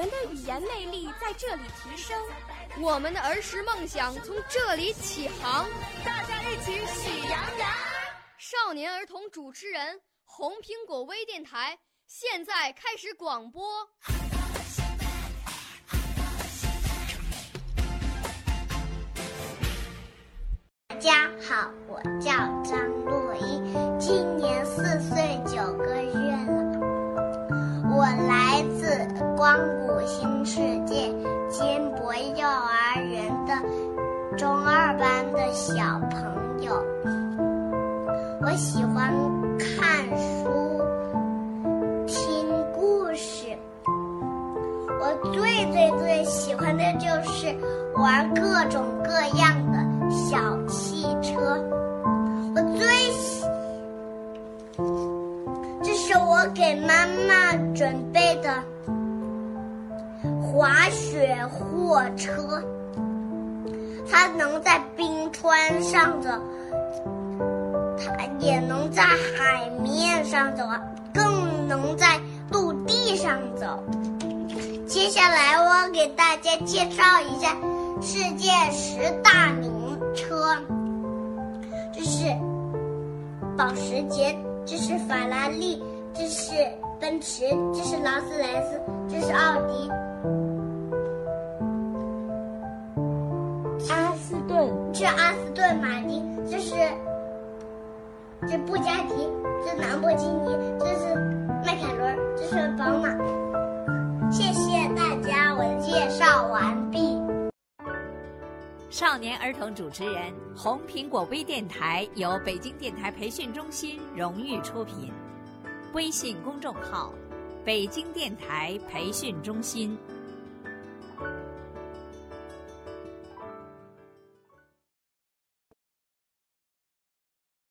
我们的语言魅力在这里提升，我们的儿时梦想从这里起航。大家一起喜羊羊。少年儿童主持人，红苹果微电台现在开始广播。大家好，我叫张洛伊，今年四岁九个月了。我来自光谷新世界金博幼儿园的中二班的小朋友。我喜欢看书、听故事。我最最最喜欢的就是玩各种各样的小汽车。我给妈妈准备的滑雪货车，它能在冰川上走，它也能在海面上走，更能在陆地上走。接下来，我给大家介绍一下世界十大名车。这是保时捷，这是法拉利，这是奔驰，这是劳斯莱斯，这是奥迪，阿斯顿，这阿斯顿马丁，这是这布加迪，这兰博基尼，这是迈凯伦，这是宝马。谢谢大家，我介绍完毕。少年儿童主持人，红苹果微电台由北京电台培训中心荣誉出品，微信公众号：北京电台培训中心。